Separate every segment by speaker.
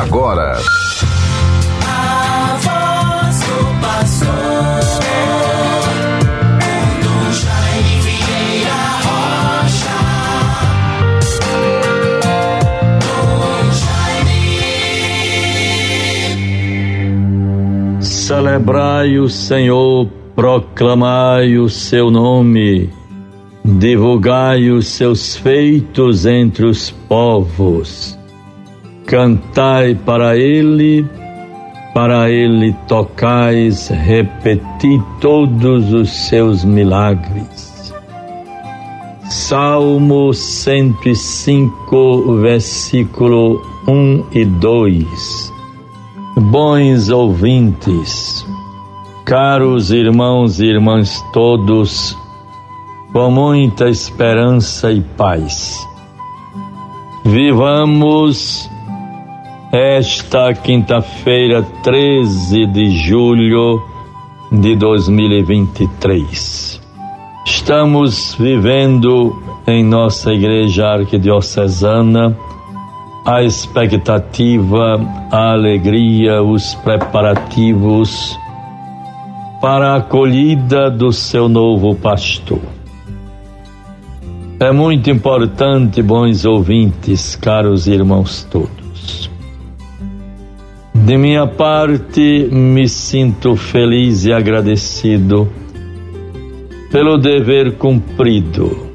Speaker 1: agora.
Speaker 2: Celebrai o Senhor, proclamai o seu nome, divulgai os seus feitos entre os povos. Cantai para ele, para ele tocais, repeti todos os seus milagres. Salmo 105, versículo 1 e 2. Bons ouvintes, caros irmãos e irmãs todos, com muita esperança e paz. Vivamos esta quinta-feira, 13 de julho de 2023. Estamos vivendo em nossa igreja arquidiocesana a expectativa, a alegria, os preparativos para a acolhida do seu novo pastor. É muito importante, bons ouvintes, caros irmãos todos. De minha parte, me sinto feliz e agradecido pelo dever cumprido.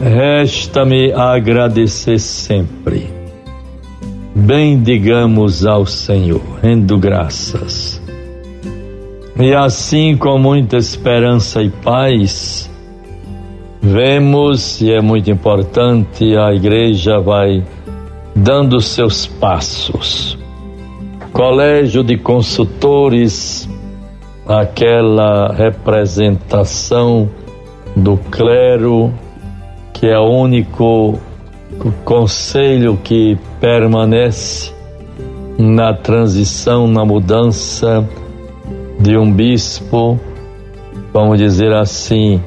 Speaker 2: Resta-me agradecer sempre bendigamos ao Senhor, rendo graças. E assim, com muita esperança e paz, vemos, e é muito importante, a igreja vai dando seus passos. Colégio de consultores, aquela representação do clero, que é o único conselho que permanece na transição, na mudança de um bispo, vamos dizer assim,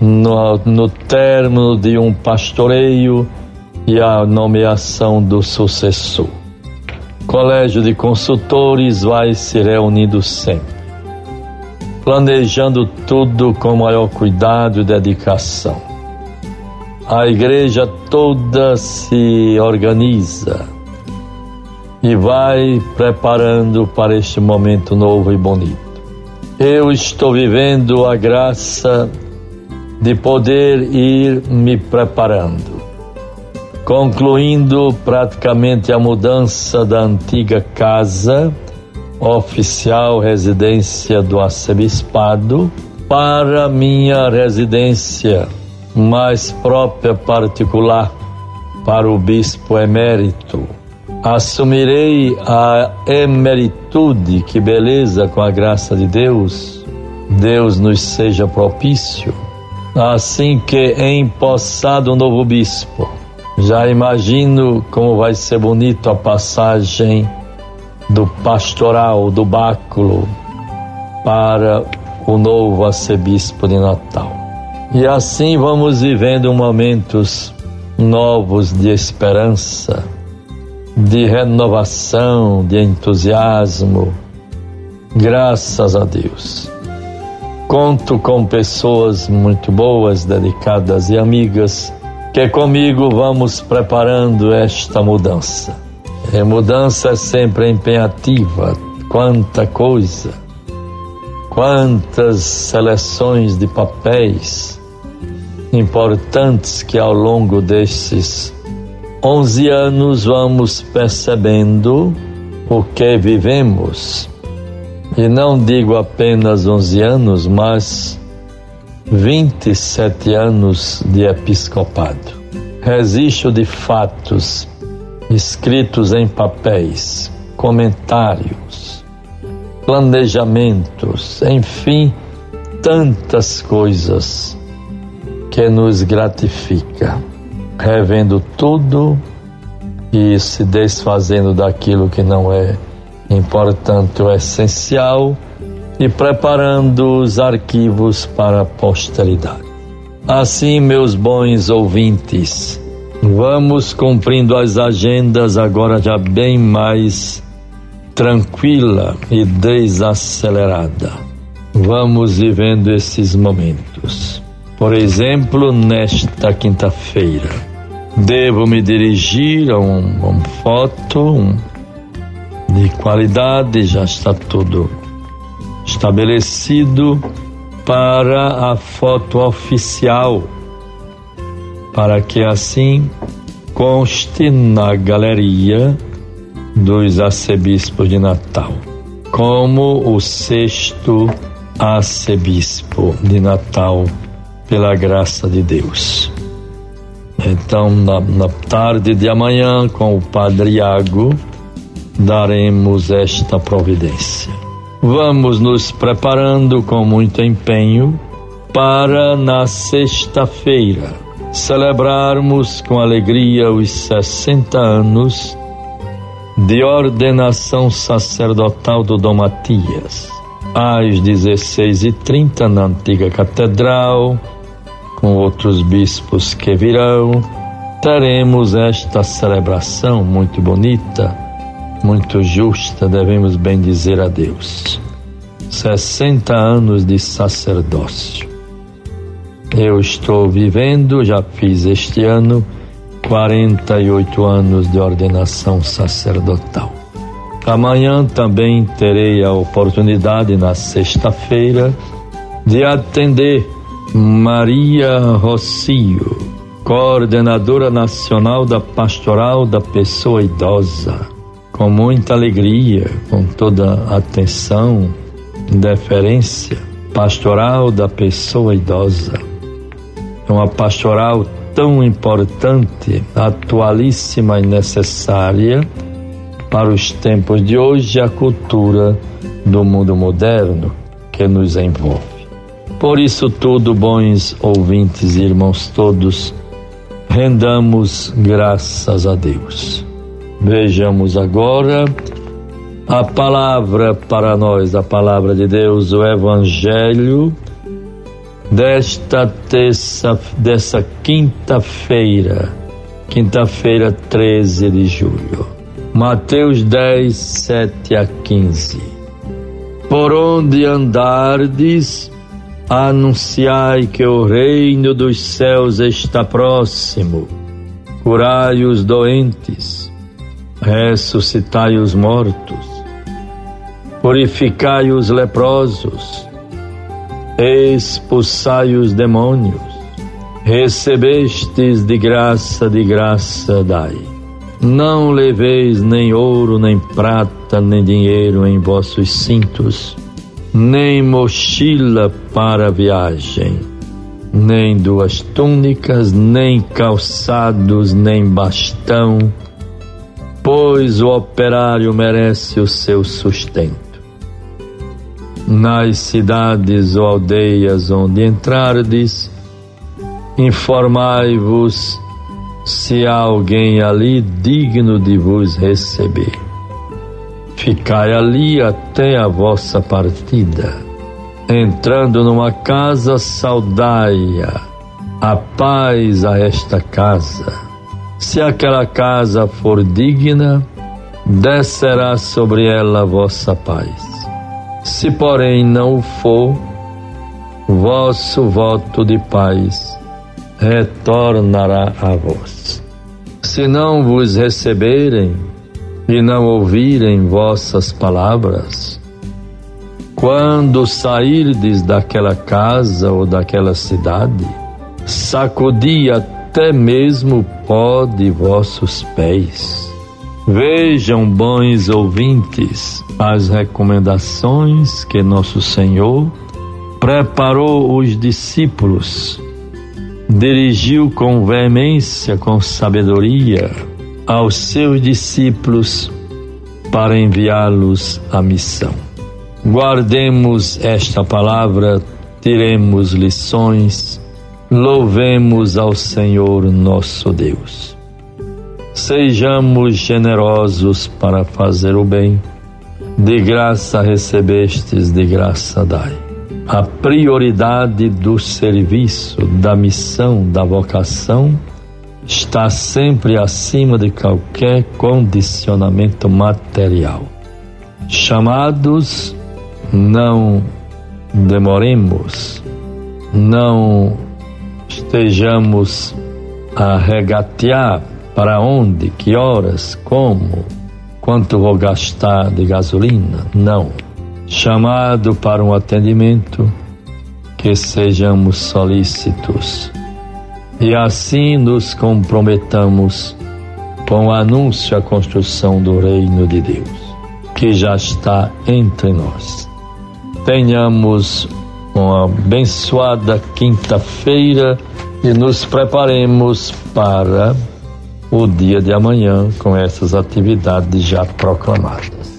Speaker 2: no, no término de um pastoreio e a nomeação do sucessor. Colégio de consultores vai se reunindo sempre, planejando tudo com maior cuidado e dedicação a igreja toda se organiza e vai preparando para este momento novo e bonito. Eu estou vivendo a graça de poder ir me preparando, concluindo praticamente a mudança da antiga casa oficial residência do arcebispado para minha residência mais própria particular para o bispo emérito. Assumirei a emeritude, que beleza com a graça de Deus. Deus nos seja propício. Assim que empossado o novo bispo, já imagino como vai ser bonito a passagem do pastoral, do báculo, para o novo arcebispo de Natal. E assim vamos vivendo momentos novos de esperança, de renovação, de entusiasmo. Graças a Deus. Conto com pessoas muito boas, dedicadas e amigas que comigo vamos preparando esta mudança. A mudança é sempre empenhativa, quanta coisa, quantas seleções de papéis importantes que ao longo desses 11 anos vamos percebendo o que vivemos. E não digo apenas 11 anos, mas 27 anos de episcopado. Registro de fatos escritos em papéis, comentários, planejamentos, enfim, tantas coisas que nos gratifica, revendo tudo e se desfazendo daquilo que não é importante ou essencial e preparando os arquivos para a posteridade. Assim, meus bons ouvintes, Vamos cumprindo as agendas agora já bem mais tranquila e desacelerada. Vamos vivendo esses momentos. Por exemplo, nesta quinta-feira, devo me dirigir a um, uma foto um, de qualidade, já está tudo estabelecido para a foto oficial, para que assim conste na galeria dos arcebispos de Natal, como o sexto arcebispo de Natal, pela graça de Deus. Então, na, na tarde de amanhã, com o Padre Iago, daremos esta providência. Vamos nos preparando com muito empenho para na sexta-feira celebrarmos com alegria os 60 anos de ordenação sacerdotal do Dom Matias. Às 16h30 na antiga catedral, com outros bispos que virão, teremos esta celebração muito bonita muito justa, devemos bem dizer a Deus. 60 anos de sacerdócio. Eu estou vivendo, já fiz este ano, 48 anos de ordenação sacerdotal. Amanhã também terei a oportunidade, na sexta-feira, de atender Maria Rocio, coordenadora nacional da Pastoral da Pessoa Idosa com muita alegria, com toda atenção, deferência, pastoral da pessoa idosa. É uma pastoral tão importante, atualíssima e necessária para os tempos de hoje e a cultura do mundo moderno que nos envolve. Por isso tudo, bons ouvintes e irmãos todos, rendamos graças a Deus. Vejamos agora a palavra para nós, a palavra de Deus, o Evangelho desta terça, dessa quinta-feira, quinta-feira 13 de julho. Mateus 10, 7 a 15. Por onde andardes, anunciai que o reino dos céus está próximo. Curai os doentes ressuscitai os mortos, purificai os leprosos, expulsai os demônios, recebestes de graça, de graça dai. Não leveis nem ouro, nem prata, nem dinheiro em vossos cintos, nem mochila para viagem, nem duas túnicas, nem calçados, nem bastão, pois o operário merece o seu sustento. Nas cidades ou aldeias onde entrardes, informai-vos se há alguém ali digno de vos receber. Ficai ali até a vossa partida. Entrando numa casa, saudai-a. A paz a esta casa se aquela casa for digna, descerá sobre ela vossa paz. Se, porém, não for, vosso voto de paz retornará a vós. Se não vos receberem e não ouvirem vossas palavras, quando sairdes daquela casa ou daquela cidade, sacudi a até mesmo pó de vossos pés. Vejam, bons ouvintes, as recomendações que nosso Senhor preparou os discípulos, dirigiu com veemência, com sabedoria aos seus discípulos para enviá-los à missão. Guardemos esta palavra, tiremos lições Louvemos ao Senhor nosso Deus. Sejamos generosos para fazer o bem. De graça recebestes, de graça dai. A prioridade do serviço, da missão, da vocação está sempre acima de qualquer condicionamento material. Chamados, não demoremos, não estejamos a regatear para onde, que horas, como, quanto vou gastar de gasolina. Não. Chamado para um atendimento, que sejamos solícitos e assim nos comprometamos com o anúncio à construção do reino de Deus, que já está entre nós. Tenhamos uma abençoada quinta-feira e nos preparemos para o dia de amanhã com essas atividades já proclamadas.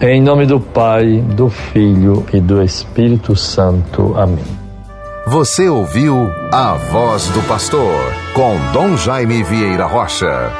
Speaker 2: Em nome do Pai, do Filho e do Espírito Santo. Amém.
Speaker 1: Você ouviu a voz do pastor com Dom Jaime Vieira Rocha.